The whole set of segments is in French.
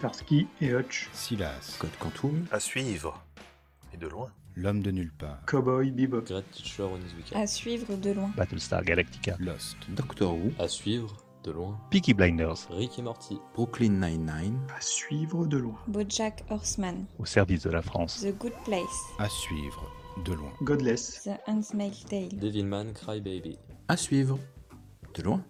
Starsky et Hutch, Silas, Code Quantum, À suivre. Et de loin. L'homme de nulle part, Cowboy Bebop, Great Teacher Onizuka. À suivre de loin. Battlestar Galactica, Lost, Doctor Who, À suivre de loin. Peaky Blinders, Rick et Morty. Brooklyn Nine-Nine, à suivre de loin. Bojack Horseman. au service de la France. The Good Place. à suivre de loin. Godless, The Handmaid's Tale. Devilman Crybaby. à suivre. De loin.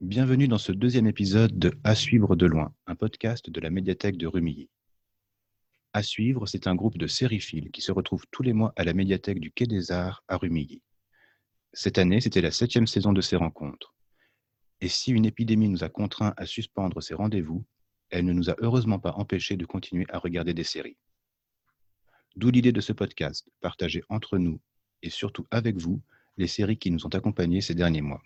Bienvenue dans ce deuxième épisode de À suivre de loin, un podcast de la médiathèque de Rumilly. À suivre, c'est un groupe de sériphiles qui se retrouvent tous les mois à la médiathèque du Quai des Arts à Rumilly. Cette année, c'était la septième saison de ces rencontres. Et si une épidémie nous a contraints à suspendre ces rendez-vous, elle ne nous a heureusement pas empêchés de continuer à regarder des séries. D'où l'idée de ce podcast, partager entre nous et surtout avec vous les séries qui nous ont accompagnés ces derniers mois.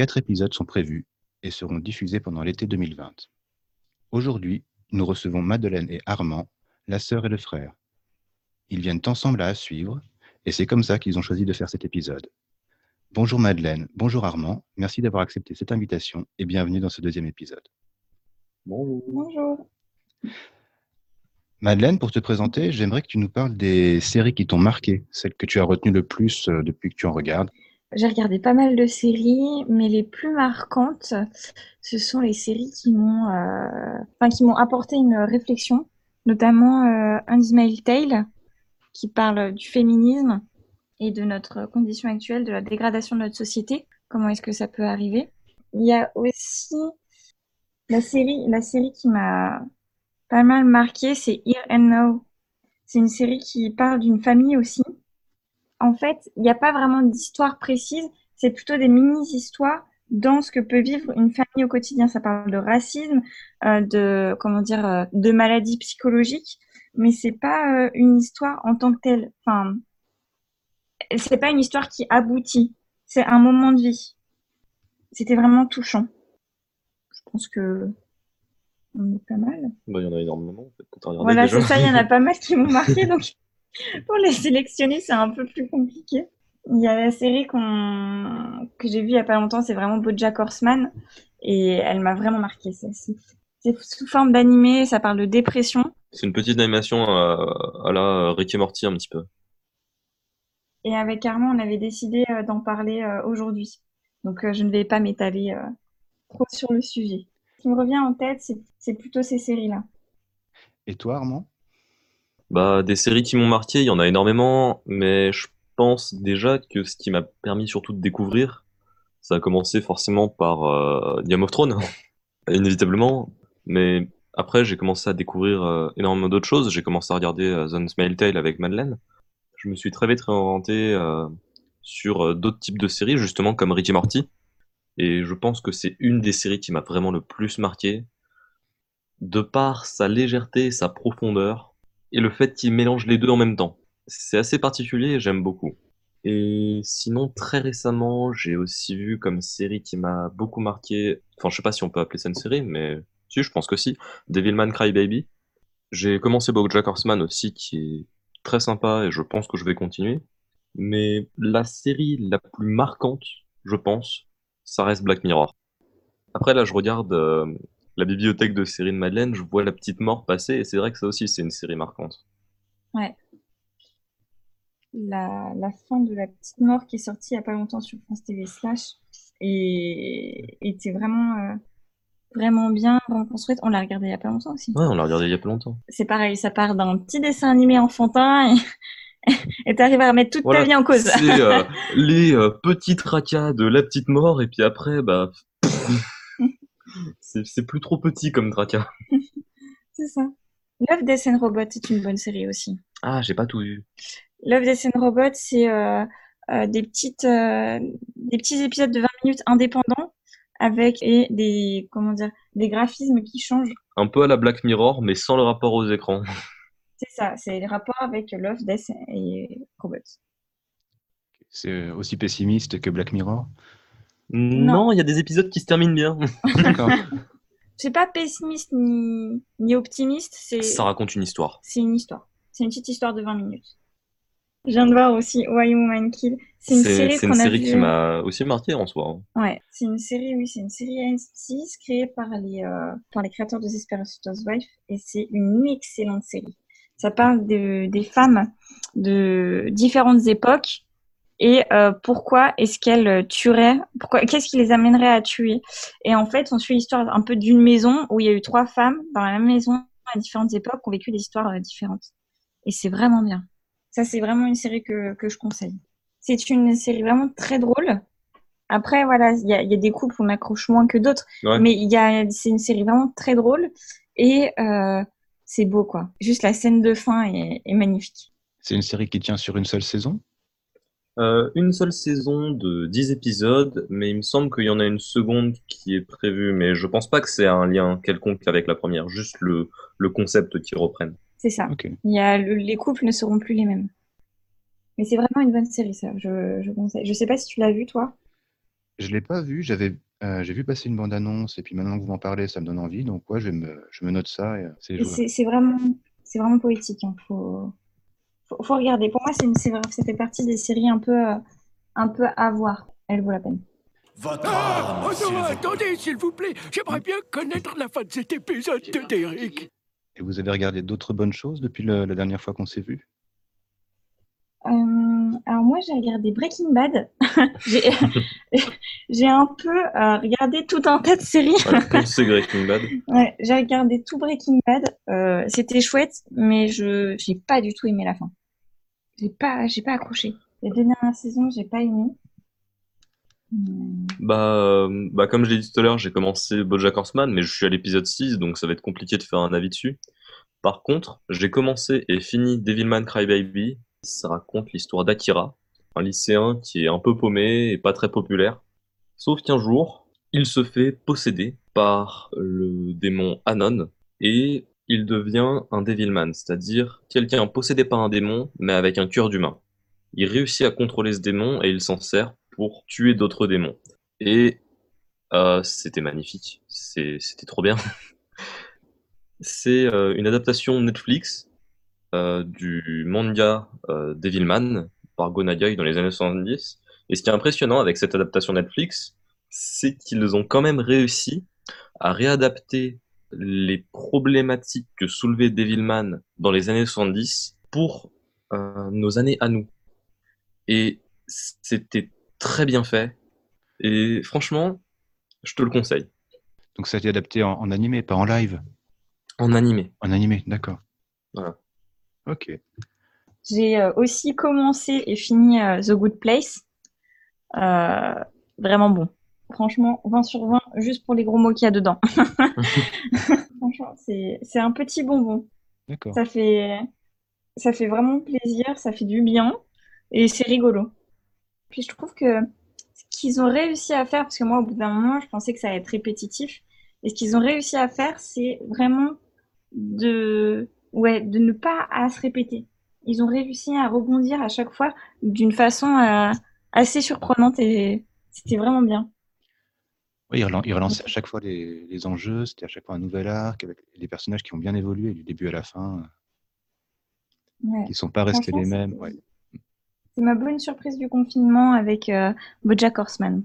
Quatre épisodes sont prévus et seront diffusés pendant l'été 2020. Aujourd'hui, nous recevons Madeleine et Armand, la sœur et le frère. Ils viennent ensemble à suivre et c'est comme ça qu'ils ont choisi de faire cet épisode. Bonjour Madeleine, bonjour Armand, merci d'avoir accepté cette invitation et bienvenue dans ce deuxième épisode. Bonjour. Madeleine, pour te présenter, j'aimerais que tu nous parles des séries qui t'ont marqué, celles que tu as retenues le plus euh, depuis que tu en regardes. J'ai regardé pas mal de séries, mais les plus marquantes, ce sont les séries qui m'ont, euh, enfin, qui m'ont apporté une réflexion, notamment euh, Tale, qui parle du féminisme et de notre condition actuelle, de la dégradation de notre société. Comment est-ce que ça peut arriver? Il y a aussi la série, la série qui m'a pas mal marqué, c'est Here and Now. C'est une série qui parle d'une famille aussi. En fait, il n'y a pas vraiment d'histoire précise, c'est plutôt des mini-histoires dans ce que peut vivre une famille au quotidien. Ça parle de racisme, euh, de comment dire, euh, de maladies psychologiques, mais c'est pas euh, une histoire en tant que telle. Enfin, c'est pas une histoire qui aboutit. C'est un moment de vie. C'était vraiment touchant. Je pense que on est pas mal. Bah, il y en a énormément, en fait, quand on regarde Voilà, c'est ça, il y en a pas mal qui m'ont marqué, donc pour les sélectionner, c'est un peu plus compliqué. Il y a la série que j'ai vue il y a pas longtemps, c'est vraiment BoJack Horseman, et elle m'a vraiment marqué celle-ci. C'est sous forme d'animé, ça parle de dépression, C'est une petite animation euh, à la Rick et Morty un petit peu. et avec Armand, on avait décidé euh, d'en parler euh, aujourd'hui. Donc je ne vais pas m'étaler trop sur le sujet. Ce qui me revient en tête, c'est plutôt ces séries-là. Et toi Armand? Bah, des séries qui m'ont marqué, il y en a énormément, mais je pense déjà que ce qui m'a permis surtout de découvrir, ça a commencé forcément par euh, Game of Thrones, inévitablement. Mais après, j'ai commencé à découvrir euh, énormément d'autres choses. J'ai commencé à regarder euh, The Handmaid's Tale avec Madeleine. Je me suis très vite réorienté euh, sur d'autres types de séries, justement comme Rick et Morty. Et je pense que c'est une des séries qui m'a vraiment le plus marqué, de par sa légèreté et sa profondeur et le fait qu'il mélange les deux en même temps. C'est assez particulier et j'aime beaucoup. Et sinon, très récemment, j'ai aussi vu comme série qui m'a beaucoup marqué, enfin je sais pas si on peut appeler ça une série, mais si, je pense que si, Devilman Crybaby. J'ai commencé BoJack Horseman aussi, qui est très sympa et je pense que je vais continuer. Mais la série la plus marquante, je pense, ça reste Black Mirror. Après là, je regarde euh, la bibliothèque de séries de Madeleine, je vois la petite mort passer et c'est vrai que ça aussi c'est une série marquante. la, la fin de la petite mort qui est sortie il n'y a pas longtemps sur France TV Slash et était vraiment euh, vraiment bien reconstruite. On l'a regardé il n'y a pas longtemps aussi. Ouais, on l'a regardé il y a pas longtemps. C'est pareil, ça part d'un petit dessin animé enfantin et et t'arrives à remettre toute Voilà, ta vie en cause. C'est euh, les euh, petits tracas de la petite mort et puis après bah c'est plus trop petit comme tracas. C'est ça. Love, Death and Robot est une bonne série aussi. Ah, j'ai pas tout vu. Love, Death and Robot, c'est euh, euh, des petites euh, des petits épisodes de 20 minutes indépendants avec et des comment dire des graphismes qui changent. Un peu à la Black Mirror mais sans le rapport aux écrans. C'est ça, c'est les rapports avec Love, Death et Robots. C'est aussi pessimiste que Black Mirror Non, il y a des épisodes qui se terminent bien. D'accord. C'est pas pessimiste ni, ni optimiste, c'est Ça raconte une histoire. c'est une histoire. C'est une petite histoire de 20 minutes. Je viens de voir aussi Why Woman Kill. C'est une série une a série vue- qui m'a aussi marqué en soi. hein. Ouais, c'est une série, oui, c'est une série A6 créée par les, euh, par les créateurs de Desperate Housewives et c'est une excellente série. Ça parle de, des femmes de différentes époques et euh, pourquoi est-ce qu'elles tueraient, pourquoi, qu'est-ce qui les amènerait à tuer? Et en fait, on suit l'histoire un peu d'une maison où il y a eu trois femmes dans la même maison à différentes époques qui ont vécu des histoires euh, différentes. Et c'est vraiment bien. Ça, c'est vraiment une série que, que je conseille. C'est une série vraiment très drôle. Après, voilà, il y a, il y a des couples où on accroche moins que d'autres, Ouais. mais il y a, c'est une série vraiment très drôle et euh, c'est beau, quoi. Juste la scène de fin est, est magnifique. C'est une série qui tient sur une seule saison? Euh, une seule saison de 10 épisodes, mais il me semble qu'il y en a une seconde qui est prévue, mais je pense pas que c'est un lien quelconque avec la première, juste le, le concept qu'ils reprennent. C'est ça. Il y a le- les couples ne seront plus les mêmes. Mais c'est vraiment une bonne série, ça. Je, je conseille. Je sais pas si tu l'as vu, toi. Je l'ai pas vu, j'avais euh, j'ai vu passer une bande-annonce et puis maintenant que vous m'en parlez, ça me donne envie. Donc ouais, je, vais me, je me note ça et euh, c'est Et jouable. c'est c'est vraiment, c'est vraiment poétique. hein. Faut, faut, faut regarder. Pour moi, c'est une, c'est ça fait partie des séries un peu, euh, un peu à voir. Elle vaut la peine. Votre Ah, oh non, attendez, s'il vous plaît. J'aimerais bien connaître la fin de cet épisode de Derek. Et vous avez regardé d'autres bonnes choses depuis le- la dernière fois qu'on s'est vu? Euh, alors moi, j'ai regardé Breaking Bad. j'ai j'ai un peu euh, regardé tout un tas de séries. C'est Breaking Bad. Ouais, j'ai regardé tout Breaking Bad. Euh, C'était chouette, mais je j'ai pas du tout aimé la fin. J'ai pas j'ai pas accroché. Les deux dernières saisons, j'ai pas aimé. Hum, Bah, euh, bah, comme je l'ai dit tout à l'heure, j'ai commencé BoJack Horseman, mais je suis à l'épisode 6, donc ça va être compliqué de faire un avis dessus. Par contre, j'ai commencé et fini Devilman Crybaby. Ça raconte l'histoire d'Akira, un lycéen qui est un peu paumé et pas très populaire. Sauf qu'un jour, il se fait posséder par le démon Anon et il devient un Devilman, c'est-à-dire quelqu'un possédé par un démon mais avec un cœur d'humain. Il réussit à contrôler ce démon et il s'en sert pour tuer d'autres démons. Et euh, c'était magnifique, c'était trop bien. C'est euh, une adaptation Netflix euh, du manga Devilman par Go Nagai dans les années 70. Et ce qui est impressionnant avec cette adaptation Netflix, c'est qu'ils ont quand même réussi à réadapter les problématiques que soulevait Devilman dans les années 70 pour euh, nos années à nous. Et c'était très bien fait. Et franchement, je te le conseille. Donc ça a été adapté en, en animé, pas en live? En animé. En animé, d'accord. Voilà. Ok. J'ai euh, aussi commencé et fini euh, The Good Place. Euh, vraiment bon. Franchement, 20 sur 20, juste pour les gros mots qu'il y a dedans. Franchement, c'est c'est un petit bonbon. D'accord. Ça fait, ça fait vraiment plaisir, ça fait du bien et c'est rigolo. Puis je trouve que ce qu'ils ont réussi à faire, parce que moi au bout d'un moment je pensais que ça allait être répétitif, et ce qu'ils ont réussi à faire, c'est vraiment de, ouais, de ne pas à se répéter. Ils ont réussi à rebondir à chaque fois d'une façon euh, assez surprenante et c'était vraiment bien. Oui, il relan- il relançait à chaque fois les, les enjeux, c'était à chaque fois un nouvel arc, avec des personnages qui ont bien évolué du début à la fin, Ouais. qui ne sont pas restés les mêmes. Ouais. C'est ma bonne surprise du confinement avec euh, BoJack Horseman.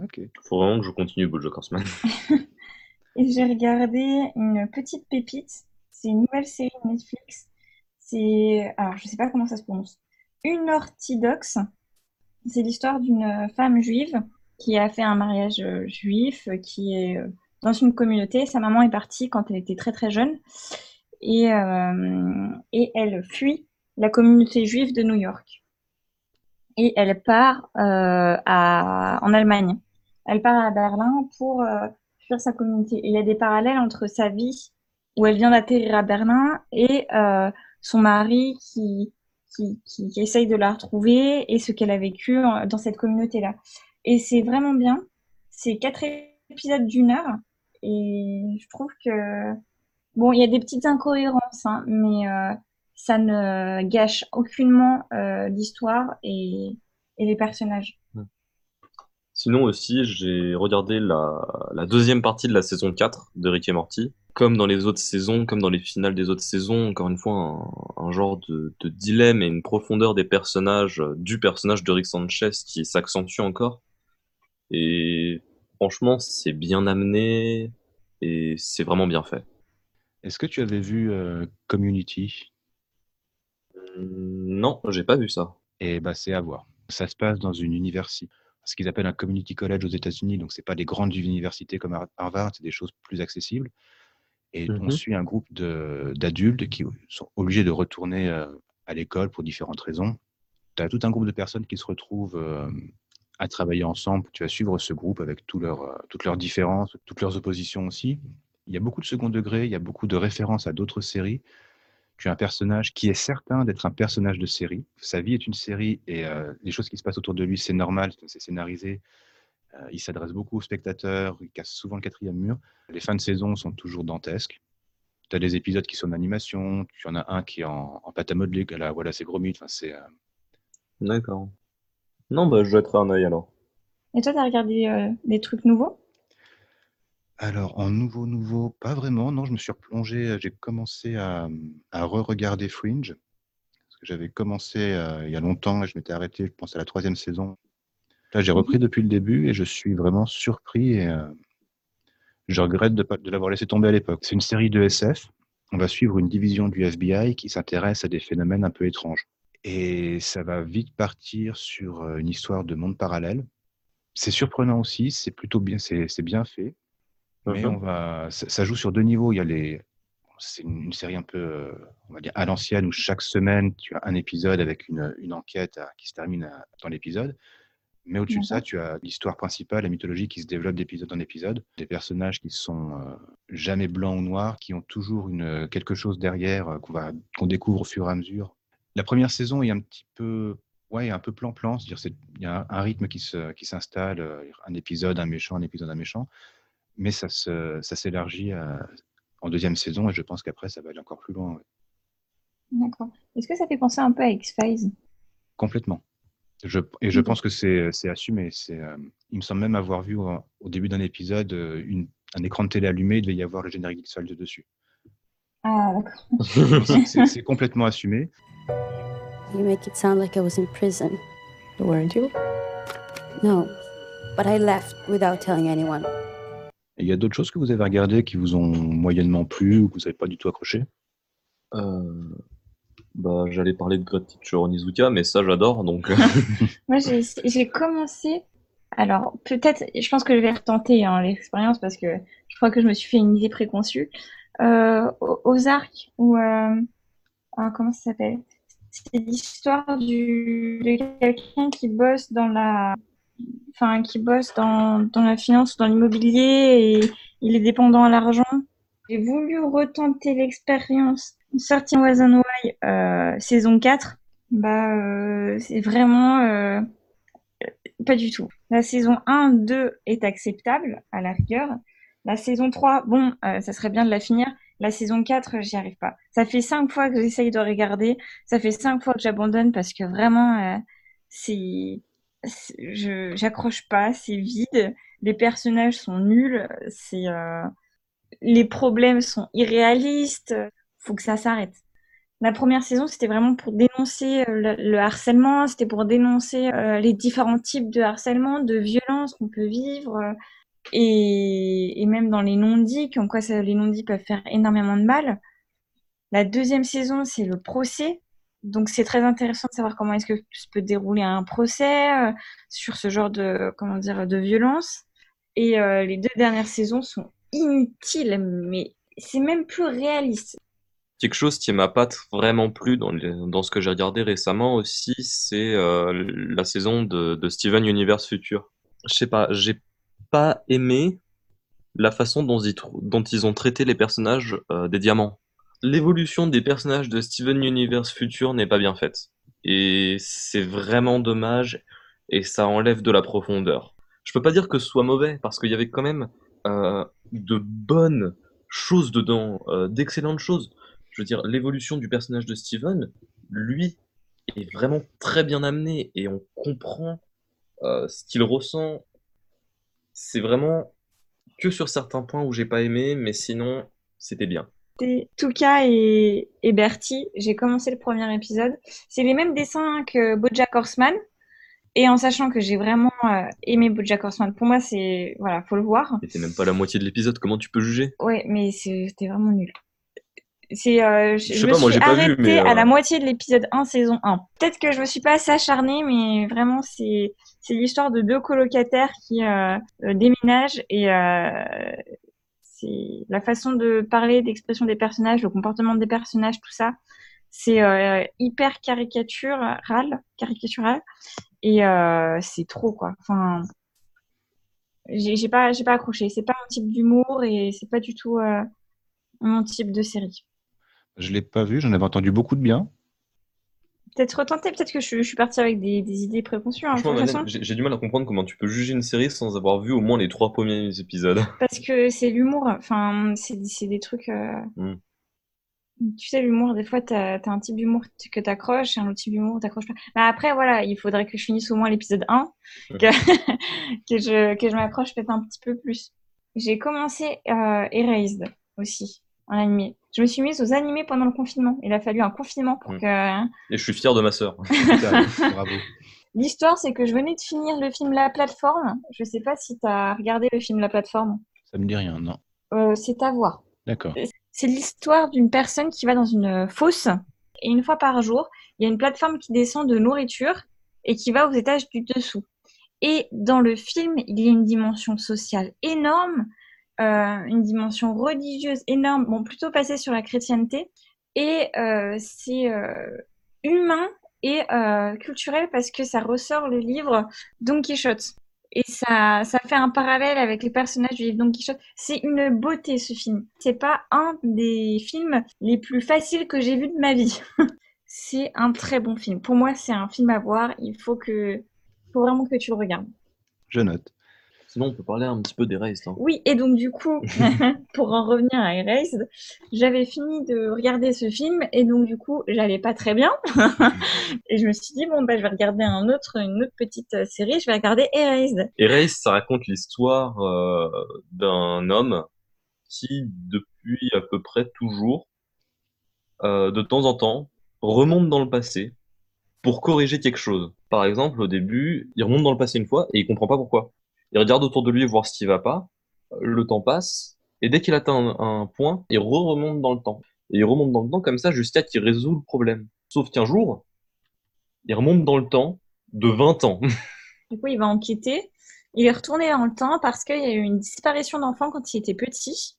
Ok. Faut vraiment que je continue BoJack Horseman. Et j'ai regardé une petite pépite. C'est une nouvelle série Netflix. C'est, alors je sais pas comment ça se prononce. Une orthodoxe. C'est l'histoire d'une femme juive qui a fait un mariage euh, juif, euh, qui est euh, dans une communauté. Sa maman est partie quand elle était très très jeune et, et elle fuit la communauté juive de New York. Et elle part à, en Allemagne. Elle part à Berlin pour fuir sa communauté. Il y a des parallèles entre sa vie où elle vient d'atterrir à Berlin et son mari qui, qui, qui, essaye de la retrouver et ce qu'elle a vécu dans cette communauté-là. Et c'est vraiment bien. C'est quatre épisodes d'une heure et je trouve que bon, il y a des petites incohérences, hein, mais euh, ça ne gâche aucunement euh, l'histoire et, et les personnages. Sinon aussi, j'ai regardé la, deuxième partie de la saison 4 de Rick et Morty. comme dans les autres saisons, comme dans les finales des autres saisons, encore une fois, un, un genre de, de dilemme et une profondeur des personnages, euh, du personnage de Rick Sanchez qui s'accentue encore. Et franchement, c'est bien amené et c'est vraiment bien fait. Est-ce que tu avais vu euh, Community? Hum, Non, j'ai pas vu ça. Et bah, c'est à voir. Ça se passe dans une université, ce qu'ils appellent un community college aux États-Unis. Donc, c'est pas des grandes universités comme Har- Harvard, c'est des choses plus accessibles. Et on Mhm. suit un groupe d'adultes qui sont obligés de retourner euh, à l'école pour différentes raisons. Tu as tout un groupe de personnes qui se retrouvent euh, à travailler ensemble. Tu vas suivre ce groupe avec euh, toutes leurs différences, toutes leurs oppositions aussi. Il y a beaucoup de second degré, il y a beaucoup de références à d'autres séries. Tu as un personnage qui est certain d'être un personnage de série. Sa vie est une série et euh, les choses qui se passent autour de lui, c'est normal, c'est scénarisé. Euh, il s'adresse beaucoup aux spectateurs, il casse souvent le quatrième mur. Les fins de saison sont toujours dantesques. Tu as des épisodes qui sont en animation, tu en as un qui est en, en pâte à modeler, là, voilà, c'est gros mythe. Enfin, c'est, D'accord. Non, bah, je jetterai un œil alors. Et toi, t'as regardé euh, des trucs nouveaux? Alors, en nouveau, nouveau, pas vraiment. Non, je me suis replongé, euh, j'ai commencé à, à re-regarder Fringe. Parce que j'avais commencé euh, il y a longtemps et je m'étais arrêté, je pense, à la troisième saison. Là, j'ai repris depuis le début et je suis vraiment surpris et euh, je regrette de, pas- de l'avoir laissé tomber à l'époque. C'est une série de SF. On va suivre une division du FBI qui s'intéresse à des phénomènes un peu étranges. Et ça va vite partir sur euh, une histoire de monde parallèle. C'est surprenant aussi, c'est plutôt bien, c'est bien fait. Mais Mhm. on va, ça, ça joue sur deux niveaux. Il y a les, c'est une, une série un peu, euh, on va dire, à l'ancienne où chaque semaine tu as un épisode avec une, une enquête à- qui se termine à- dans l'épisode. Mais au-dessus de ça, tu as l'histoire principale, la mythologie qui se développe d'épisode en épisode. Des personnages qui sont euh, jamais blancs ou noirs, qui ont toujours une, quelque chose derrière euh, qu'on découvre au fur et à mesure. La première saison est un petit peu, ouais, un peu plan-plan. C'est-à-dire, c'est- il y a un, rythme qui se, qui s'installe, euh, un épisode, un méchant, un épisode, un méchant. Mais ça se, ça s'élargit à- en deuxième saison et je pense qu'après, ça va aller encore plus loin. ouais. D'accord. Est-ce que ça fait penser un peu à X-Files? Complètement. Je, et je pense que c'est c'est assumé. C'est, euh, il me semble même avoir vu euh, au début d'un épisode euh, une, un écran de télé allumé, il devait y avoir le générique X-Files dessus. Ah, d'accord. C'est complètement assumé. You make it sound like I was in prison. Weren't you? No, but I left without telling anyone. Il y a d'autres choses que vous avez regardées qui vous ont moyennement plu ou que vous n'avez pas du tout accroché? Euh, bah, j'allais parler de Great Teacher Onizuka, mais ça j'adore, donc euh, Moi, j'ai commencé. Alors, peut-être, je pense que je vais retenter hein, l'expérience parce que je crois que je me suis fait une idée préconçue. Euh, Au- Ozark, ou. euh, ah, comment ça s'appelle? C'est l'histoire de quelqu'un qui bosse dans la. Enfin, qui bosse dans, dans la finance, dans l'immobilier et il est dépendant à l'argent. J'ai voulu retenter l'expérience. Sorti Was and Why, euh, saison 4. Bah, euh, c'est vraiment. euh, pas du tout. La saison 1, 2 est acceptable, à la rigueur. La saison 3, bon, euh, ça serait bien de la finir. La saison 4, j'y arrive pas. Ça fait cinq fois que j'essaye de regarder. Ça fait cinq fois que j'abandonne parce que vraiment, euh, c'est, je, j'accroche pas, c'est vide. Les personnages sont nuls. C'est, euh, les problèmes sont irréalistes. Faut que ça s'arrête. La première saison, c'était vraiment pour dénoncer euh, le, le harcèlement, c'était pour dénoncer euh, les différents types de harcèlement, de violence qu'on peut vivre, euh, et, même dans les non-dits, comme quoi les non-dits peuvent faire énormément de mal. La deuxième saison, c'est le procès. Donc c'est très intéressant de savoir comment est-ce que se peut dérouler un procès euh, sur ce genre de, comment dire, de violence. Et euh, les deux dernières saisons sont inutiles, mais c'est même plus réaliste. quelque chose qui m'a pas vraiment plu dans, ce que j'ai regardé récemment aussi, c'est euh, la saison de Steven Universe Future. Je sais pas, j'ai pas aimé la façon dont ils, ont traité les personnages euh, des diamants. L'évolution des personnages de Steven Universe Future n'est pas bien faite. Et c'est vraiment dommage et ça enlève de la profondeur. Je peux pas dire que ce soit mauvais parce qu'il y avait quand même euh, de bonnes choses dedans, euh, d'excellentes choses. Je veux dire, l'évolution du personnage de Steven, lui, est vraiment très bien amené et on comprend ce qu'il ressent. C'est vraiment que sur certains points où j'ai pas aimé, mais sinon, c'était bien. Tuka et, et Bertie. J'ai commencé le premier épisode. C'est les mêmes dessins que BoJack Horseman. Et en sachant que j'ai vraiment euh, aimé BoJack Horseman, pour moi, c'est voilà, faut le voir. C'était même pas la moitié de l'épisode, comment tu peux juger? Ouais, mais c'était vraiment nul. C'est, euh, je, Je sais me pas, moi, suis pas vu, mais, à euh, la moitié de l'épisode 1, saison 1. Peut-être que je me suis pas assez acharnée, mais vraiment, c'est c'est l'histoire de deux colocataires qui euh, euh, déménagent et euh, c'est la façon de parler, d'expression des personnages, le comportement des personnages, tout ça. C'est euh, hyper caricatural, caricatural et euh, c'est trop quoi. Enfin, j'ai pas, j'ai pas accroché. C'est pas mon type d'humour et c'est pas du tout euh, mon type de série. Je l'ai pas vu, j'en avais entendu beaucoup de bien. Peut-être retenter, peut-être que je, je suis partie avec des, des idées préconçues. hein, j'ai du mal à comprendre comment tu peux juger une série sans avoir vu au moins les trois premiers épisodes. parce que c'est l'humour. Enfin, c'est c'est des trucs. euh, Mm. Tu sais, l'humour, des fois, t'as as un type d'humour que t'accroches et un autre type d'humour que t'accroches pas. Mais après, voilà, il faudrait que je finisse au moins l'épisode 1, que, que je, que je m'accroche peut-être un petit peu plus. J'ai commencé euh, Erased aussi, en animé. Je me suis mise aux animés pendant le confinement. Il a fallu un confinement pour Mm. que. Et je suis fier de ma sœur. Bravo. L'histoire, c'est que je venais de finir le film La Plateforme. Je sais pas si t'as regardé le film La Plateforme. Ça me dit rien, non. Euh, c'est à voir. D'accord. C'est l'histoire d'une personne qui va dans une fosse et une fois par jour, il y a une plateforme qui descend de nourriture et qui va aux étages du dessous. Et dans le film, il y a une dimension sociale énorme, euh, une dimension religieuse énorme, bon, plutôt passée sur la chrétienté, et euh, c'est euh, humain et euh, culturel parce que ça ressort le livre Don Quichotte. Et ça, ça fait un parallèle avec les personnages du livre Don Quichotte. C'est une beauté ce film. C'est pas un des films les plus faciles que j'ai vu de ma vie. c'est un très bon film. Pour moi, c'est un film à voir. Il faut que, faut vraiment que tu le regardes. Je note. Sinon, on peut parler un petit peu des Raised. hein. Oui, et donc du coup, pour en revenir à Erased, j'avais fini de regarder ce film et donc du coup, j'allais pas très bien. et je me suis dit, bon, bah, je vais regarder un autre, une autre petite euh, série, je vais regarder Erased. Erased, ça raconte l'histoire euh, d'un homme qui, depuis à peu près toujours, euh, de temps en temps, remonte dans le passé pour corriger quelque chose. Par exemple, au début, il remonte dans le passé une fois et il comprend pas pourquoi. Il regarde autour de lui voir ce qui va pas, le temps passe, et dès qu'il atteint un, un point, il re-remonte dans le temps. Et il remonte dans le temps comme ça jusqu'à qu'il résout le problème. Sauf qu'un jour, il remonte dans le temps de 20 ans. Du coup, il va enquêter. Il est retourné dans le temps parce qu'il y a eu une disparition d'enfant quand il était petit.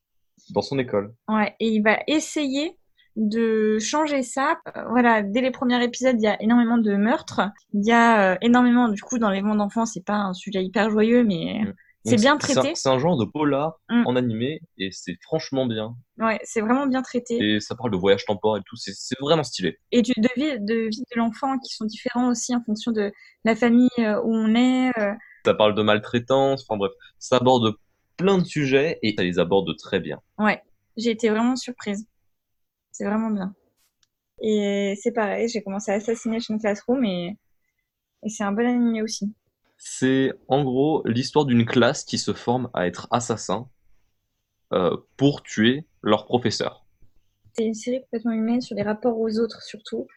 dans son école. Ouais, et il va essayer de changer ça. Voilà, dès les premiers épisodes, il y a énormément de meurtres. Il y a euh, énormément, du coup, d'enlèvements d'enfants. C'est pas un sujet hyper joyeux, mais c'est bien traité. C'est un genre de polar Mm. en animé et c'est franchement bien. Ouais, c'est vraiment bien traité. Et ça parle de voyage temporel et tout, c'est c'est vraiment stylé. Et du, de vie de, vie de l'enfant qui sont différents aussi en fonction de la famille euh, où on est. euh. Ça parle de maltraitance, enfin bref, ça aborde plein de sujets et ça les aborde très bien. Ouais, j'ai été vraiment surprise. C'est vraiment bien. Et c'est pareil, j'ai commencé à Assassination Classroom et, et c'est un bon animé aussi. C'est en gros l'histoire d'une classe qui se forme à être assassin euh, pour tuer leur professeur. C'est une série complètement humaine sur les rapports aux autres surtout.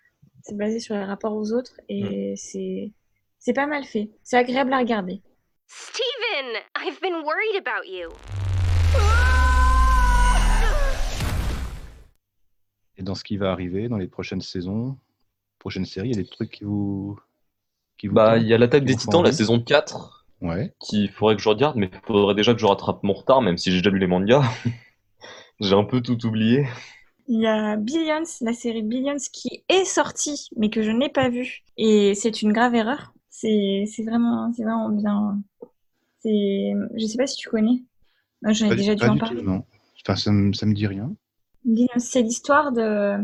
C'est basé sur les rapports aux autres et c'est c'est pas mal fait. C'est agréable à regarder. Steven, I've been worried about you. Dans ce qui va arriver dans les prochaines saisons, prochaines séries, il y a des trucs qui vous. Qui vous Bah, il y a l'attaque des titans, la saison 4, Ouais. qu'il faudrait que je regarde, mais il faudrait déjà que je rattrape mon retard, même si j'ai déjà lu les mangas. j'ai un peu tout oublié. Il y a Billions, la série Billions qui est sortie mais que je n'ai pas vue et c'est une grave erreur. C'est c'est vraiment c'est vraiment bien. C'est je sais pas si tu connais. Moi, J'en ai Pas, déjà dû pas en du parler. tout, non. Enfin, ça, me- ça me dit rien. C'est l'histoire de,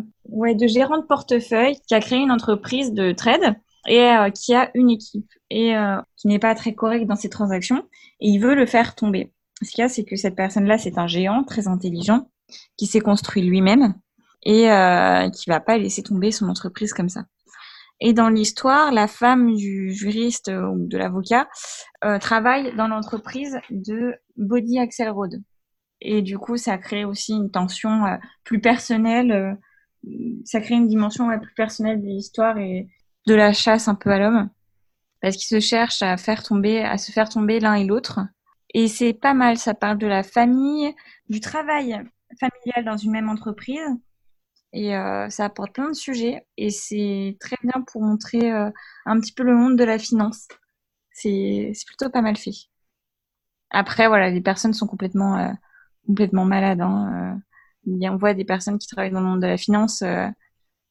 gérant de portefeuille qui a créé une entreprise de trade et euh, qui a une équipe et euh, qui n'est pas très correct dans ses transactions et il veut le faire tomber. Ce qu'il y a, c'est que cette personne-là, c'est un géant très intelligent qui s'est construit lui-même et euh, qui va pas laisser tomber son entreprise comme ça. Et dans l'histoire, la femme du juriste ou de l'avocat euh, travaille dans l'entreprise de Body Axelrod. Et du coup, ça crée aussi une tension euh, plus personnelle. euh, ça crée une dimension plus personnelle de l'histoire et de la chasse un peu à l'homme. Parce qu'ils se cherchent à faire tomber, à se faire tomber l'un et l'autre. Et c'est pas mal. Ça parle de la famille, du travail familial dans une même entreprise. Et euh, ça apporte plein de sujets. Et c'est très bien pour montrer un petit peu le monde de la finance. C'est plutôt pas mal fait. Après, voilà, les personnes sont complètement, complètement malades. Hein. euh. On voit des personnes qui travaillent dans le monde de la finance. euh,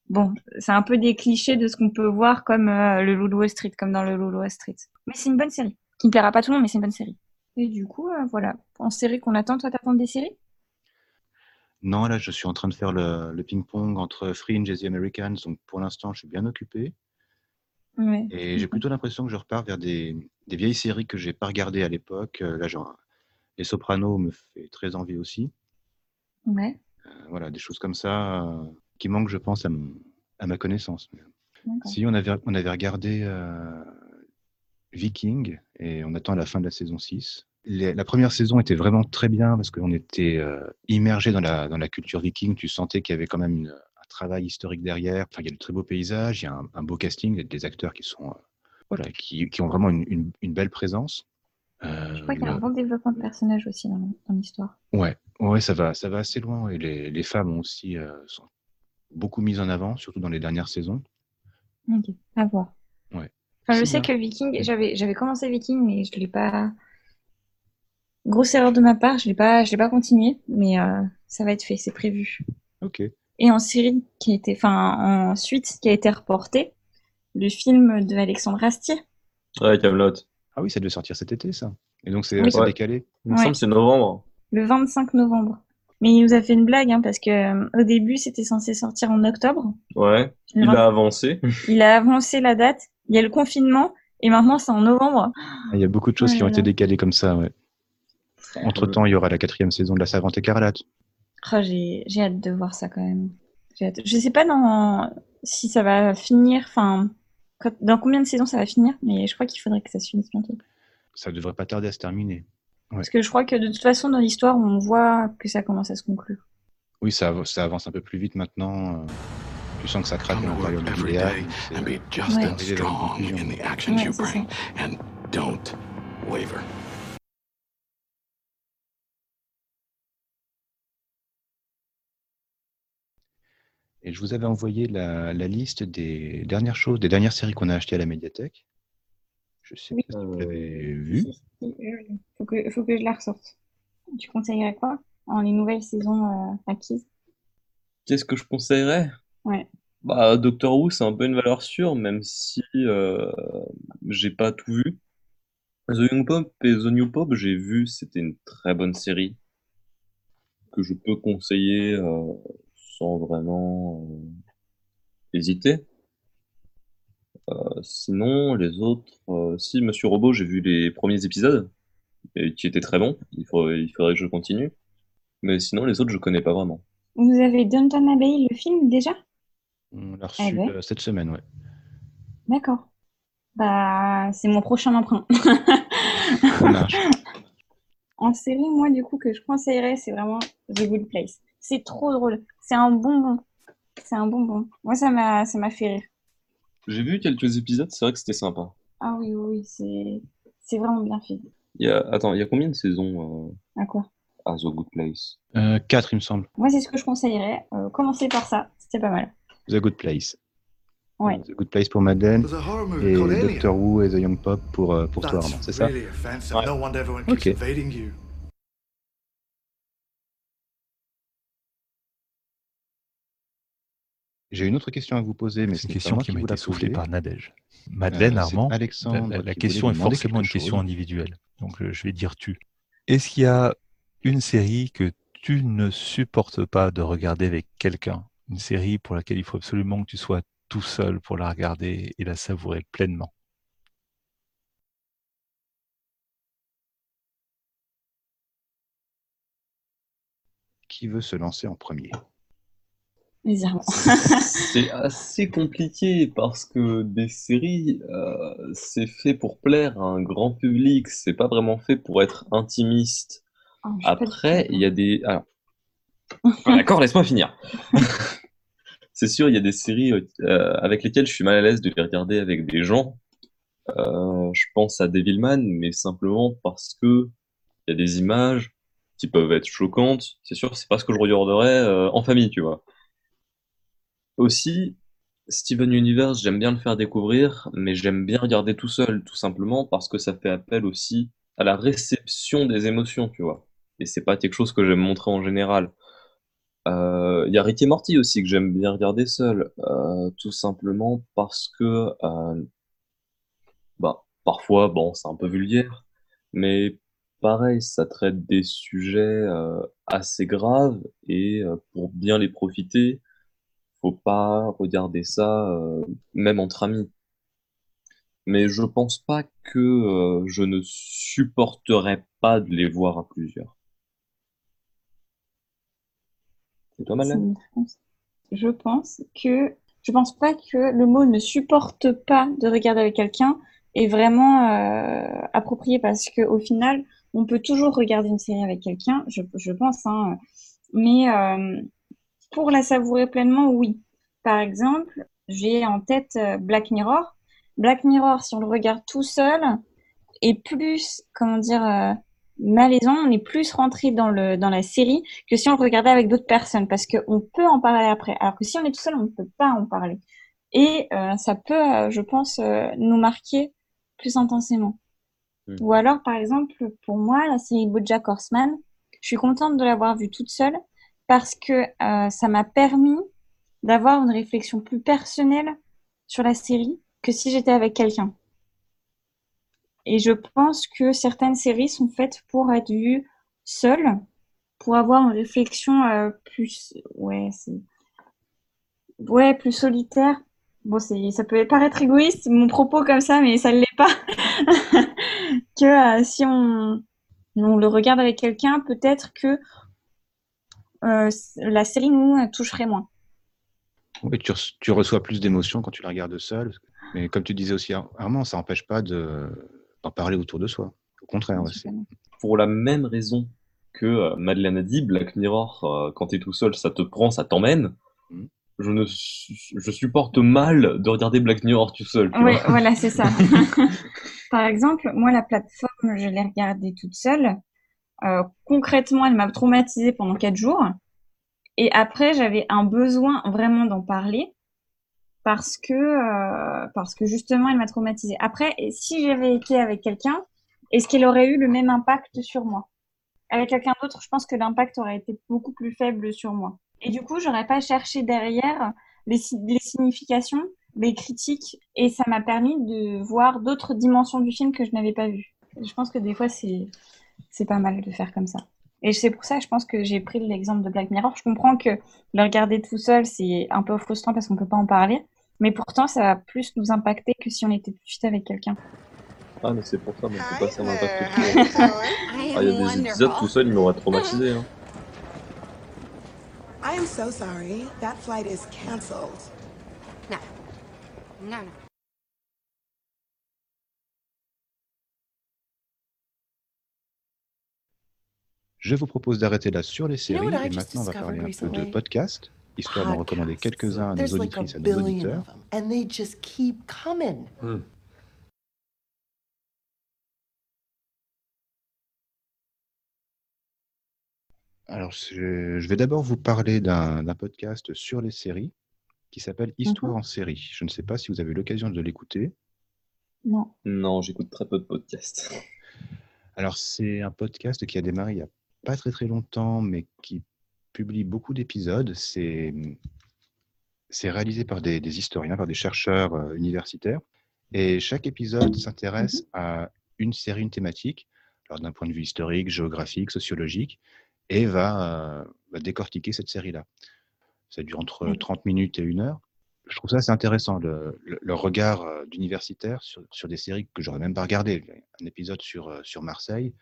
bon, c'est un peu des clichés de ce qu'on peut voir comme euh, le Loup de Wall Street, comme dans le Loup de Wall Street. Mais c'est une bonne série. Qui ne plaira pas tout le monde, mais c'est une bonne série. Et du coup, voilà. En série qu'on attend, toi, t'attends des séries? Non, là, je suis en train de faire le, le ping-pong entre Fringe et The Americans, donc pour l'instant, je suis bien occupé. Ouais. Et j'ai plutôt l'impression que je repars vers des, des vieilles séries que j'ai pas regardées à l'époque. Là, genre, Les Sopranos me fait très envie aussi. Ouais. Euh, voilà, des choses comme ça euh, qui manquent, je pense, à, ma connaissance. Si on avait, on avait regardé euh, Viking et on attend la fin de la saison 6. Les- la première saison était vraiment très bien parce qu'on était immergé dans la, dans la culture viking. Tu sentais qu'il y avait quand même une- un travail historique derrière. Enfin, il y a de très beaux paysages, il y a un, un beau casting, des- des acteurs qui sont voilà, qui, qui ont vraiment une, une- une belle présence. Euh, Je crois qu'il y a un bon développement de personnages aussi dans, dans l'histoire. Ouais, ouais, ça va, ça va assez loin. Et les, les femmes ont aussi euh, sont beaucoup mises en avant, surtout dans les dernières saisons. Ok, à voir. Ouais. Enfin, je sais bien. que Viking, j'avais j'avais commencé Viking, mais je l'ai pas. Grosse erreur de ma part, je l'ai pas, je l'ai pas continué, mais euh, ça va être fait, c'est prévu. Ok. Et en série qui a été, enfin en suite qui a été reportée, le film de Alexandre Astier. Ouais, Camelot. Ah oui, ça devait sortir cet été, ça. Et donc c'est Oui. c'est Ouais. décalé. Il me Ouais. semble que c'est novembre. le 25 novembre. Mais il nous a fait une blague, hein, parce que euh, au début, c'était censé sortir en octobre. Ouais. Il 20 a avancé. Il a avancé la date. Il y a le confinement, et maintenant c'est en novembre. Ah, Il y a beaucoup de choses Oh qui ont été décalées comme ça, ouais. Entre-temps, il y aura la quatrième saison de La Savante Écarlate. Oh, j'ai j'ai hâte de voir ça quand même. Hâte. Je sais pas dans si ça va finir, enfin, quand- dans combien de saisons ça va finir, mais je crois qu'il faudrait que ça se finisse bientôt. Ça devrait pas tarder à se terminer. Parce que je crois que de toute façon, dans l'histoire, on voit que ça commence à se conclure. Oui, ça, av- ça avance un peu plus vite maintenant. euh, Tu sens que ça craque à l'intérieur du every idéal. day c'est- and be Ouais. just arriver as vers une strong conclusion. in the actions Ouais, you c'est ça. bring and don't waver. Et je vous avais envoyé la, la liste des dernières choses, des dernières séries qu'on a achetées à la médiathèque. Je sais Oui. pas si vous l'avez Euh, vu. Si, si, oui, oui. Faut que, faut que je la ressorte. Tu conseillerais quoi en les nouvelles saisons euh, acquises? Qu'est-ce que je conseillerais? Ouais. Bah, Doctor Who, c'est un peu une valeur sûre, même si euh, j'ai pas tout vu. The Young Pop et The New Pop, j'ai vu, c'était une très bonne série que je peux conseiller euh, sans vraiment euh, hésiter. Euh, sinon, les autres, euh, si Monsieur Robot, j'ai vu les premiers épisodes et qui étaient très bons. Il faudrait, il faudrait que je continue. Mais sinon, les autres, je connais pas vraiment. Vous avez Downton Abbey, le film, déjà? On l'a reçu Ah ouais euh, cette semaine, ouais. D'accord. Bah, c'est mon prochain emprunt. En série, moi, du coup, que je conseillerais, c'est vraiment The Good Place. C'est trop drôle. C'est un bonbon. C'est un bonbon. Moi, ça m'a, ça m'a fait rire. J'ai vu quelques épisodes, c'est vrai que c'était sympa. Ah oui, oui, c'est, c'est vraiment bien fait. Il y a... Attends, il y a combien de saisons euh, À quoi? à The Good Place? Euh, quatre, il me semble. Moi, c'est ce que je conseillerais. Euh, commencez par ça. C'était pas mal. The Good Place. Ouais. The Good Place pour Madeleine et. Doctor Who et The Young Pop pour, euh, pour toi, c'est ça? really offensive. Ouais. No wonder everyone Ok. J'ai une autre question à vous poser, mais C'est ce une question moi qui qui m'a été soufflée par Nadège. Madeleine, Euh, c'est Armand, la, Alexandre la- question est forcément une question individuelle. Donc euh, je vais dire tu. Est-ce qu'il y a une série que tu ne supportes pas de regarder avec quelqu'un? Une série pour laquelle il faut absolument que tu sois tout seul pour la regarder et la savourer pleinement? Qui veut se lancer en premier? C'est assez compliqué parce que des séries, euh, c'est fait pour plaire à un grand public, c'est pas vraiment fait pour être intimiste. Ah, Après, il y a des. Alors... Ah, D'accord, laisse-moi finir. C'est sûr, il y a des séries euh, avec lesquelles je suis mal à l'aise de les regarder avec des gens. Euh, je pense à Devilman, mais simplement parce que il y a des images qui peuvent être choquantes. C'est sûr, c'est pas ce que je regarderais euh, en famille, tu vois. Aussi, Steven Universe, j'aime bien le faire découvrir, mais j'aime bien regarder tout seul, tout simplement parce que ça fait appel aussi à la réception des émotions, tu vois. Et c'est pas quelque chose que j'aime montrer en général. Euh, Il y a Rick et Morty aussi que j'aime bien regarder seul, euh, tout simplement parce que euh, bah, parfois, bon, c'est un peu vulgaire, mais pareil, ça traite des sujets euh, assez graves et euh, pour bien les profiter, faut pas regarder ça euh, même entre amis. Mais je pense pas que euh, je ne supporterais pas de les voir à plusieurs. Et toi. Je pense que je pense pas que le mot ne supporte pas de regarder avec quelqu'un est vraiment euh, approprié parce que au final, on peut toujours regarder une série avec quelqu'un, je, pense, hein, mais pour la savourer pleinement, oui. Par exemple, j'ai en tête euh, Black Mirror. Black Mirror, si on le regarde tout seul, est plus, comment dire, euh, malaisant, on est plus rentré dans le dans la série que si on le regardait avec d'autres personnes, parce qu'on peut en parler après. Alors que si on est tout seul, on ne peut pas en parler. Et euh, ça peut, euh, je pense, nous marquer plus intensément. Mm. Ou alors, par exemple, pour moi, la série BoJack Horseman, je suis contente de l'avoir vue toute seule parce que euh, ça m'a permis d'avoir une réflexion plus personnelle sur la série que si j'étais avec quelqu'un. Et je pense que certaines séries sont faites pour être vues seules, pour avoir une réflexion euh, plus, ouais, ouais, plus solitaire. Bon, ça peut paraître égoïste, mon propos comme ça, mais ça ne l'est pas. que euh, si on, on le regarde avec quelqu'un, peut-être que la série nous euh, toucherait moins. Oui, tu, re- tu reçois plus d'émotions quand tu la regardes seul. Mais comme tu disais aussi, Ar- Armand, ça n'empêche pas de- d'en parler autour de soi. Au contraire, ouais, pour la même raison que euh, Madeleine a dit, Black Mirror, euh, quand t'es tout seul, ça te prend, ça t'emmène. Mhm. Je ne su- je supporte mal de regarder Black Mirror tout seul. tu Oui, vois. voilà, c'est ça. Par exemple, moi, la plateforme, je l'ai regardée toute seule. Euh, concrètement, elle m'a traumatisée pendant quatre jours. Et après, j'avais un besoin vraiment d'en parler parce que, euh, parce que justement, elle m'a traumatisée. Après, si j'avais été avec quelqu'un, est-ce qu'elle aurait eu le même impact sur moi? Avec quelqu'un d'autre, je pense que l'impact aurait été beaucoup plus faible sur moi. Et du coup, j'aurais pas cherché derrière les, les significations, les critiques, et ça m'a permis de voir d'autres dimensions du film que je n'avais pas vues. Je pense que des fois, c'est, c'est pas mal de faire comme ça. Et c'est pour ça, je pense que j'ai pris l'exemple de Black Mirror. Je comprends que le regarder tout seul, c'est un peu frustrant parce qu'on peut pas en parler. Mais pourtant, ça va plus nous impacter que si on était tout de suite avec quelqu'un. Ah, mais c'est pour ça, mais c'est pas ça m'impacte trop. Ah, il y a des épisodes tout seul, ils m'auraient traumatisé. Hein. I am so sorry. That flight is canceled. No. No, no. Je vous propose d'arrêter là sur les You séries et maintenant on va parler un peu de podcasts, histoire d'en recommander quelques-uns à nos auditrices et à nos auditeurs. of them, and they just keep coming. Alors, je, vais d'abord vous parler d'un podcast sur les séries qui s'appelle Histoire Mhm. en série. Je ne sais pas si vous avez eu l'occasion de l'écouter. Non. Non, j'écoute très peu de podcasts. Alors, c'est un podcast qui a démarré il n'y a pas très très longtemps, mais qui publie beaucoup d'épisodes. C'est réalisé par des, des historiens, par des chercheurs euh, universitaires. Et chaque épisode s'intéresse à une série, une thématique, alors d'un point de vue historique, géographique, sociologique, et va, euh, va décortiquer cette série-là. Ça dure entre Mhm. 30 minutes et une heure. Je trouve ça assez intéressant, le, le- le regard euh, d'universitaire sur, sur des séries que j'aurais même pas regardées. Un épisode sur, sur Marseille,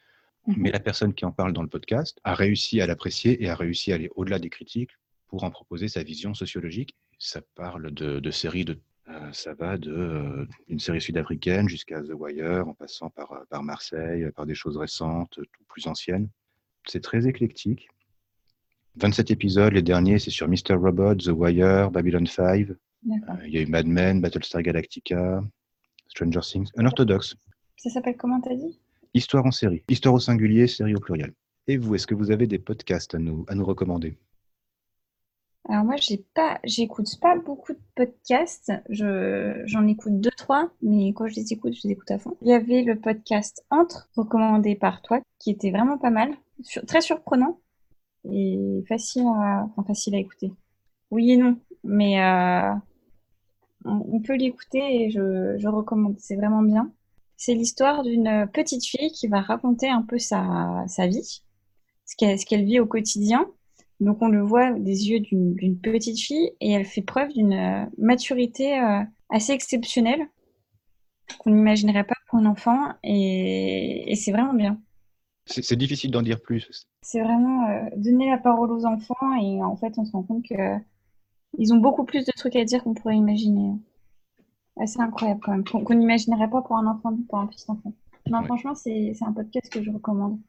Mhm. mais la personne qui en parle dans le podcast a réussi à l'apprécier et a réussi à aller au-delà des critiques pour en proposer sa vision sociologique. Ça parle de, de séries de euh, ça va de euh, une série sud-africaine jusqu'à The Wire, en passant par, euh, par Marseille, par des choses récentes, tout plus anciennes. C'est très éclectique. 27 épisodes, les derniers, c'est sur Mr. Robot, The Wire, Babylon 5. D'accord. Euh, Il y a eu Mad Men, Battlestar Galactica, Stranger Things, Unorthodox. Ça s'appelle comment t'as dit? Histoire en série. Histoire au singulier, série au pluriel. Et vous, est-ce que vous avez des podcasts à nous, à nous recommander? Alors moi, j'ai pas, j'écoute pas beaucoup de podcasts. Je, j'en écoute deux, trois, mais quand je les écoute, je les écoute à fond. Il y avait le podcast Entre, recommandé par toi, qui était vraiment pas mal, Sur- très surprenant et facile à, enfin, facile à écouter. Oui et non, mais euh, on, on peut l'écouter et je, je recommande. C'est vraiment bien. C'est l'histoire d'une petite fille qui va raconter un peu sa, sa vie, ce qu'elle, vit au quotidien. Donc on le voit des yeux d'une petite fille et elle fait preuve d'une euh, maturité euh, assez exceptionnelle qu'on n'imaginerait pas pour un enfant et, et c'est vraiment bien. C'est difficile d'en dire plus. C'est vraiment euh, donner la parole aux enfants et en fait on se rend compte que ils ont beaucoup plus de trucs à dire qu'on pourrait imaginer. Assez incroyable quand même, qu'on n'imaginerait pas pour un enfant, pour un petit enfant. Non, Ouais. franchement, c'est c'est un podcast que je recommande.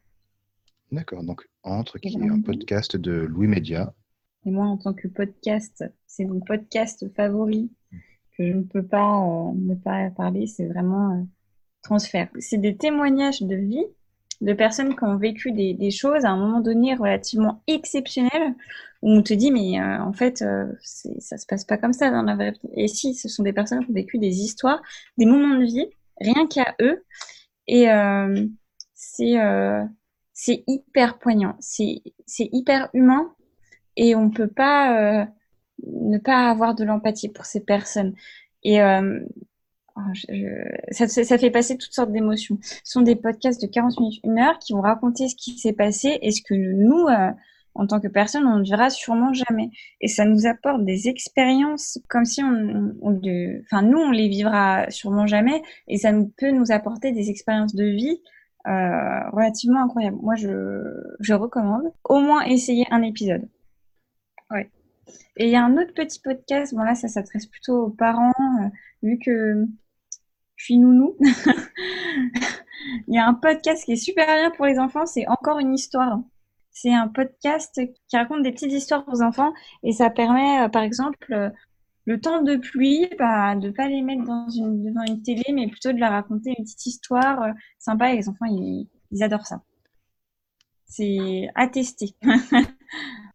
D'accord, donc Entre, qui est un podcast de Louis Média. Et moi, en tant que podcast, c'est mon podcast favori que je ne peux pas euh, ne pas parler. C'est vraiment euh, transfert. C'est des témoignages de vie de personnes qui ont vécu des, choses à un moment donné relativement exceptionnelles où on te dit mais euh, en fait euh, ça se passe pas comme ça dans la vraie vie. Et si, ce sont des personnes qui ont vécu des histoires, des moments de vie, rien qu'à eux. Et euh, c'est euh, c'est hyper poignant, c'est hyper humain et on peut pas ne pas avoir de l'empathie pour ces personnes. Je- je- ça, ça- fait passer toutes sortes d'émotions. Ce sont des podcasts de 40 minutes, une heure, qui vont raconter ce qui s'est passé et ce que nous, euh, en tant que personne, on ne verra sûrement jamais. Et ça nous apporte des expériences comme si on, enfin nous, on les vivra sûrement jamais, et ça peut nous apporter des expériences de vie euh, relativement incroyables. Moi, je, je recommande au moins essayer un épisode. Et il y a un autre petit podcast, bon là, ça s'adresse plutôt aux parents, euh, vu que je suis nounou. Il y a un podcast qui est super bien pour les enfants, c'est Encore une histoire. C'est un podcast qui raconte des petites histoires aux enfants et ça permet, euh, par exemple, euh, le temps de pluie, bah, de pas les mettre devant une télé, mais plutôt de leur raconter une petite histoire sympa et les enfants, ils, ils adorent ça. C'est à tester.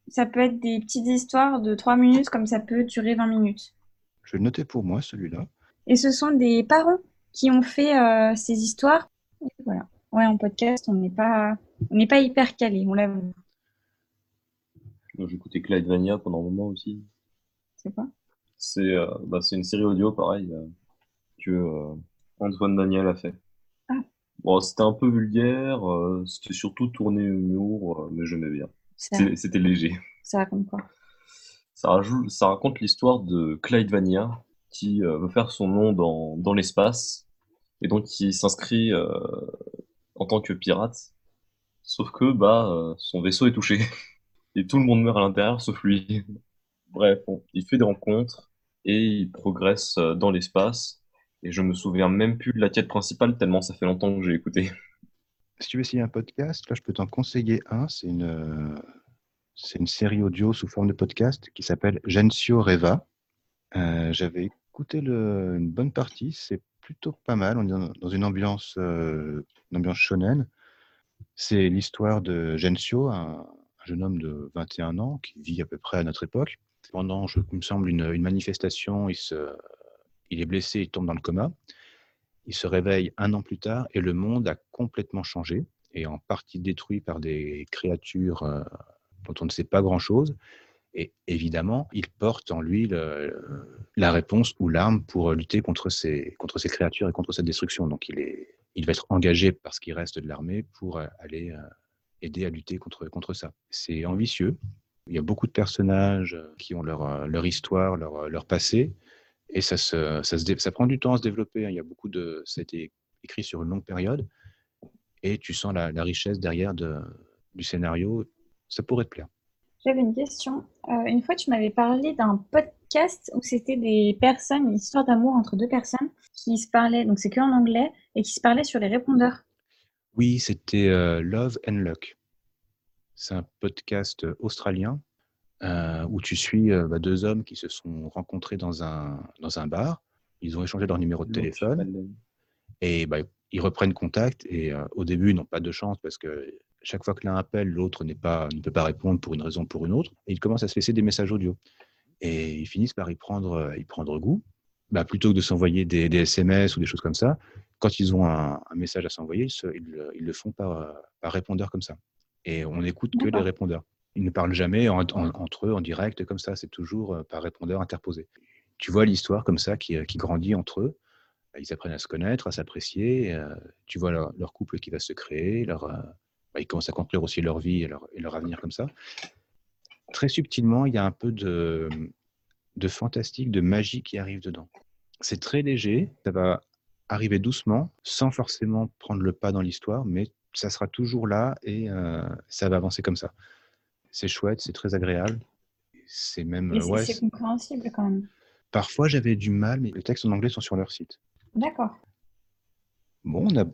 Ça peut être des petites histoires de 3 minutes comme ça peut durer 20 minutes. Je vais le noter pour moi, celui-là. Et ce sont des parents qui ont fait euh, ces histoires. Et voilà. Ouais, en podcast, on n'est pas, on n'est pas hyper calé, on l'avoue. J'écoutais Clyde Vania pendant un moment aussi. C'est quoi? C'est euh, bah, c'est une série audio, pareil, euh, que euh, Antoine Daniel a fait. Ah. Bon, c'était un peu vulgaire, euh, c'était surtout tourné humour, euh, mais j'aimais bien. C'était léger. ça raconte quoi? Ça, rajoute- ça raconte l'histoire de Clyde Vania, qui euh, veut faire son nom dans, dans l'espace, et donc qui s'inscrit euh, en tant que pirate. Sauf que bah, euh, son vaisseau est touché, et tout le monde meurt à l'intérieur, sauf lui. Bref, bon, il fait des rencontres, et il progresse dans l'espace, et je me souviens même plus de la quête principale, tellement ça fait longtemps que j'ai écouté. Si tu veux essayer un podcast, là, je peux t'en conseiller un. C'est une, euh, série audio sous forme de podcast qui s'appelle Gensio Reva. Euh, J'avais écouté une bonne partie. C'est plutôt pas mal. On est dans, une ambiance, euh, ambiance shonen. C'est l'histoire de Gensio, un, un jeune homme de 21 ans qui vit à peu près à notre époque. Pendant, je, il me semble, une, une manifestation, il, se, il est blessé, il tombe dans le coma. Il se réveille un an plus tard et le monde a complètement changé et en partie détruit par des créatures euh, dont on ne sait pas grand-chose. Et évidemment, il porte en lui la réponse ou l'arme pour lutter contre ces, contre ces créatures et contre cette destruction. Donc il, est, il va être engagé parce qu'il reste de l'armée pour euh, aller euh, aider à lutter contre, contre ça. C'est ambitieux. Il y a beaucoup de personnages qui ont leur, leur histoire, leur, leur passé. Et ça, se, ça, se dé- ça prend du temps à se développer. hein. Il y a beaucoup de. Ça a été écrit sur une longue période. Et tu sens la, la richesse derrière de, du scénario. Ça pourrait te plaire. J'avais une question. Euh, une fois, tu m'avais parlé d'un podcast où c'était des personnes, une histoire d'amour entre deux personnes qui se parlaient, donc c'est que en anglais, et qui se parlaient sur les répondeurs. Oui, c'était euh, Love and Luck. C'est un podcast australien euh, où tu suis euh, bah, deux hommes qui se sont rencontrés dans un, dans un bar. Ils ont échangé leur numéro de téléphone et bah, ils reprennent contact. Et euh, au début, ils n'ont pas de chance parce que chaque fois que l'un appelle, l'autre n'est pas, ne peut pas répondre pour une raison ou pour une autre. Et ils commencent à se laisser des messages audio. Et ils finissent par y prendre, y prendre goût. Bah, plutôt que de s'envoyer des, des, SMS ou des choses comme ça, quand ils ont un, un message à s'envoyer, ils, ils, ils, le font par, par répondeur comme ça. Et on n'écoute que les répondeurs. Ils ne parlent jamais en, en, entre eux en direct comme ça, c'est toujours par répondeur interposé. Tu vois l'histoire comme ça qui, qui, grandit entre eux. Ils apprennent à se connaître, à s'apprécier. Euh, tu vois leur, couple qui va se créer. Euh, bah, ils commencent à construire aussi leur vie et leur, avenir comme ça. Très subtilement, il y a un peu de, fantastique, de magie qui arrive dedans. C'est très léger, ça va arriver doucement, sans forcément prendre le pas dans l'histoire, mais ça sera toujours là et euh, ça va avancer comme ça. C'est chouette, c'est très agréable. C'est même. Et ouais, c'est compréhensible quand même. Parfois, j'avais du mal, mais les textes en anglais sont sur leur site. D'accord. Bon, on a,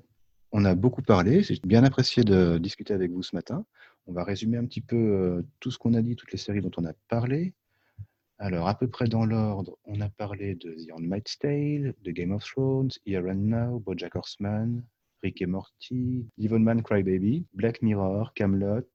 on a beaucoup parlé. J'ai bien apprécié de discuter avec vous ce matin. On va résumer un petit peu euh, tout ce qu'on a dit, toutes les séries dont on a parlé. Alors, à peu près dans l'ordre, on a parlé de The Handmaid's Tale, de Game of Thrones, Here and Now, BoJack Horseman, Rick et Morty, Devilman Crybaby, Black Mirror, Camelot,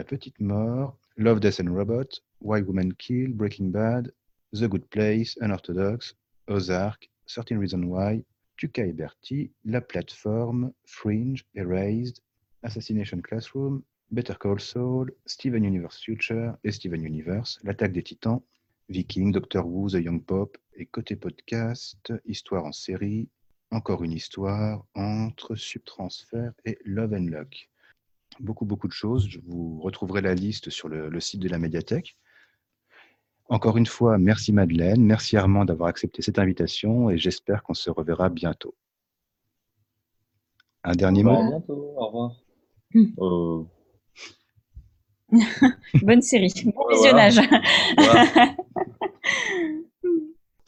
La Petite Mort, Love, Death and Robot, Why Women Kill, Breaking Bad, The Good Place, Unorthodox, Ozark, 13 Reasons Why, Tuca et Bertie, La Plateforme, Fringe, Erased, Assassination Classroom, Better Call Saul, Steven Universe Future et Steven Universe, L'attaque des titans, Viking, Doctor Who, The Young Pop et côté podcast, Histoire en série, encore une histoire entre Subtransfert et Love and Luck. Beaucoup, beaucoup de choses. Je vous retrouverai la liste sur le, le, site de la médiathèque. Encore une fois, merci Madeleine, merci Armand d'avoir accepté cette invitation et j'espère qu'on se reverra bientôt. Un dernier mot? À bientôt, au revoir. Euh... Bonne série, bon visionnage. Voilà.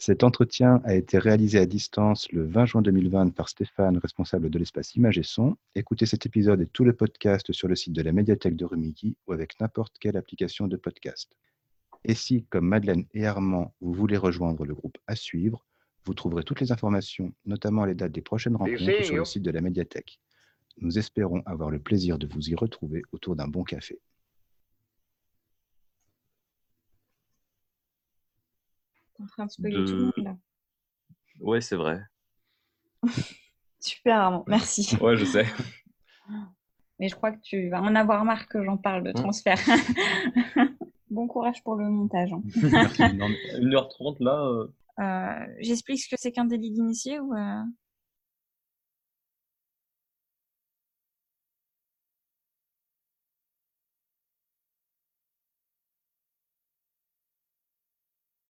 Cet entretien a été réalisé à distance le 20 juin 2020 par Stéphane, responsable de l'espace Images et Son. Écoutez cet épisode et tous les podcasts sur le site de la médiathèque de Rumilly ou avec n'importe quelle application de podcast. Et si, comme Madeleine et Armand, vous voulez rejoindre le groupe à suivre, vous trouverez toutes les informations, notamment les dates des prochaines rencontres sur le site de la médiathèque. Nous espérons avoir le plaisir de vous y retrouver autour d'un bon café. Train de spoiler de... tout le monde là. Ouais, c'est vrai. Super, Armand. Merci. Ouais, je sais. Mais je crois que tu vas en avoir marre que j'en parle de transfert. bon courage pour le montage. Hein. Merci. Non, 1h30 là. Euh... Euh, J'explique ce que c'est qu'un délit d'initié ou.